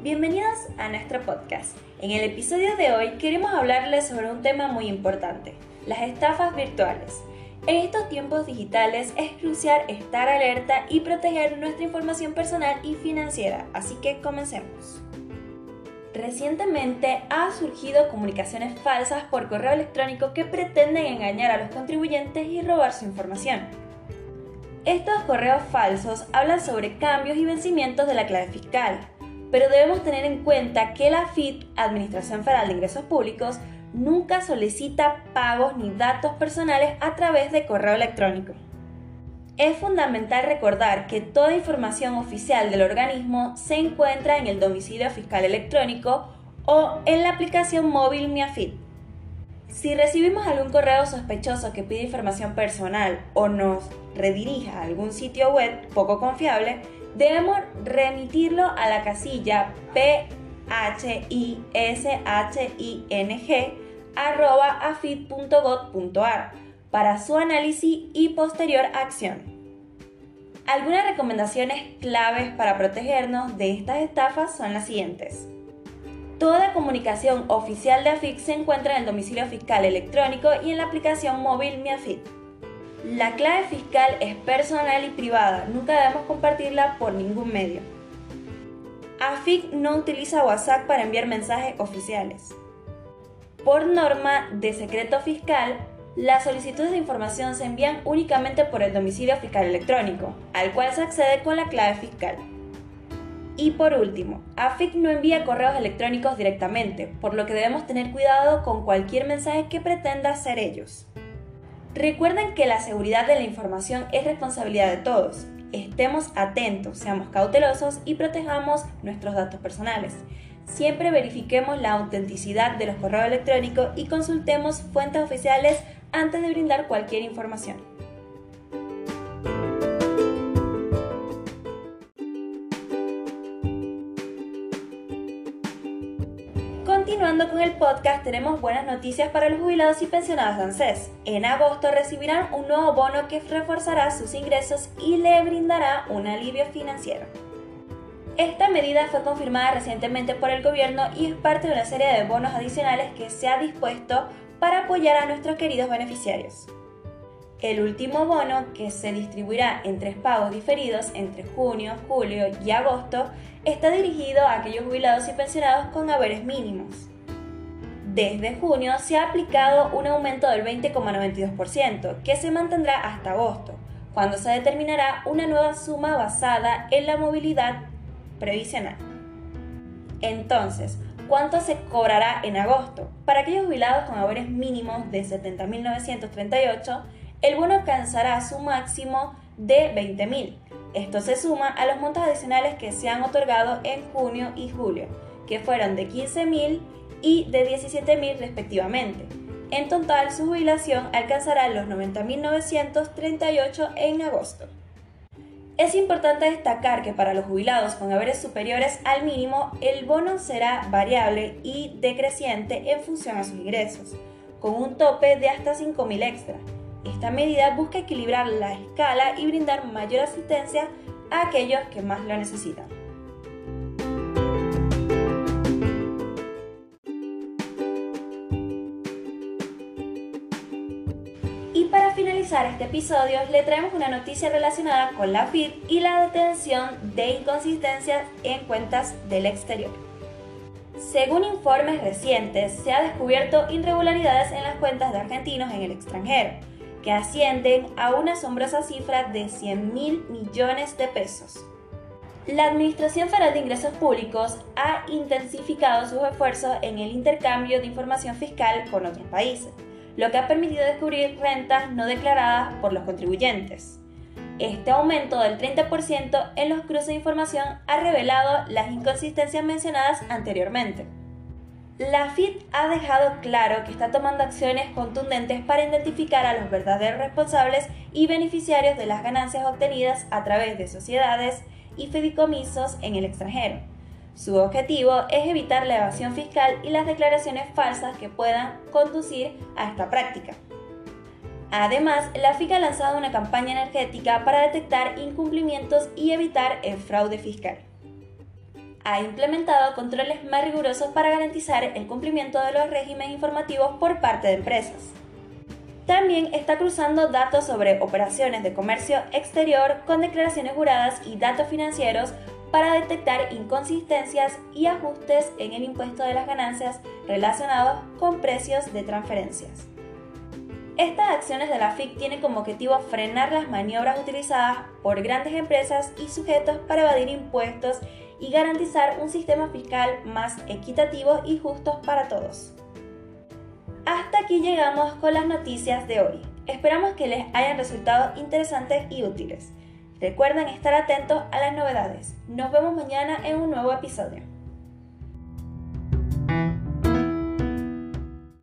Bienvenidos a nuestro podcast. En el episodio de hoy queremos hablarles sobre un tema muy importante, las estafas virtuales. En estos tiempos digitales es crucial estar alerta y proteger nuestra información personal y financiera, así que comencemos. Recientemente ha surgido comunicaciones falsas por correo electrónico que pretenden engañar a los contribuyentes y robar su información. Estos correos falsos hablan sobre cambios y vencimientos de la clave fiscal, pero debemos tener en cuenta que la FIT, Administración Federal de Ingresos Públicos, nunca solicita pagos ni datos personales a través de correo electrónico. Es fundamental recordar que toda información oficial del organismo se encuentra en el domicilio fiscal electrónico o en la aplicación móvil MiaFit. Si recibimos algún correo sospechoso que pide información personal o nos redirija a algún sitio web poco confiable, debemos remitirlo a la casilla phishing@afit.gov.ar para su análisis y posterior acción. Algunas recomendaciones claves para protegernos de estas estafas son las siguientes. Toda comunicación oficial de AFIT se encuentra en el domicilio fiscal electrónico y en la aplicación móvil MiAFIT. La clave fiscal es personal y privada, nunca debemos compartirla por ningún medio. AFIC no utiliza WhatsApp para enviar mensajes oficiales. Por norma de secreto fiscal, las solicitudes de información se envían únicamente por el domicilio fiscal electrónico, al cual se accede con la clave fiscal. Y por último, AFIC no envía correos electrónicos directamente, por lo que debemos tener cuidado con cualquier mensaje que pretenda ser ellos. Recuerden que la seguridad de la información es responsabilidad de todos. Estemos atentos, seamos cautelosos y protejamos nuestros datos personales. Siempre verifiquemos la autenticidad de los correos electrónicos y consultemos fuentes oficiales antes de brindar cualquier información. Continuando con el podcast, tenemos buenas noticias para los jubilados y pensionados de ANSES. En agosto recibirán un nuevo bono que reforzará sus ingresos y le brindará un alivio financiero. Esta medida fue confirmada recientemente por el gobierno y es parte de una serie de bonos adicionales que se ha dispuesto para apoyar a nuestros queridos beneficiarios. El último bono, que se distribuirá en tres pagos diferidos entre junio, julio y agosto, está dirigido a aquellos jubilados y pensionados con haberes mínimos. Desde junio se ha aplicado un aumento del 20,92%, que se mantendrá hasta agosto, cuando se determinará una nueva suma basada en la movilidad previsional. Entonces, ¿cuánto se cobrará en agosto? Para aquellos jubilados con haberes mínimos de 70.938, el bono alcanzará su máximo de 20.000. Esto se suma a los montos adicionales que se han otorgado en junio y julio, que fueron de 15.000 y de 17.000 respectivamente. En total, su jubilación alcanzará los 90.938 en agosto. Es importante destacar que para los jubilados con haberes superiores al mínimo, el bono será variable y decreciente en función a sus ingresos, con un tope de hasta 5.000 extra. Esta medida busca equilibrar la escala y brindar mayor asistencia a aquellos que más lo necesitan. Finalizar este episodio, le traemos una noticia relacionada con la FIT y la detención de inconsistencias en cuentas del exterior. Según informes recientes, se ha descubierto irregularidades en las cuentas de argentinos en el extranjero, que ascienden a una asombrosa cifra de 100 mil millones de pesos. La Administración Federal de Ingresos Públicos ha intensificado sus esfuerzos en el intercambio de información fiscal con otros países, lo que ha permitido descubrir rentas no declaradas por los contribuyentes. Este aumento del 30% en los cruces de información ha revelado las inconsistencias mencionadas anteriormente. La FIT ha dejado claro que está tomando acciones contundentes para identificar a los verdaderos responsables y beneficiarios de las ganancias obtenidas a través de sociedades y fideicomisos en el extranjero su objetivo es evitar la evasión fiscal y las declaraciones falsas que puedan conducir a esta práctica. Además, la FIC ha lanzado una campaña energética para detectar incumplimientos y evitar el fraude fiscal. ha implementado controles más rigurosos para garantizar el cumplimiento de los regímenes informativos por parte de empresas. También está cruzando datos sobre operaciones de comercio exterior con declaraciones juradas y datos financieros para detectar inconsistencias y ajustes en el impuesto de las ganancias relacionados con precios de transferencias. Estas acciones de la FIC tienen como objetivo frenar las maniobras utilizadas por grandes empresas y sujetos para evadir impuestos y garantizar un sistema fiscal más equitativo y justo para todos. Hasta aquí llegamos con las noticias de hoy. Esperamos que les hayan resultado interesantes y útiles. Recuerden estar atentos a las novedades. Nos vemos mañana en un nuevo episodio.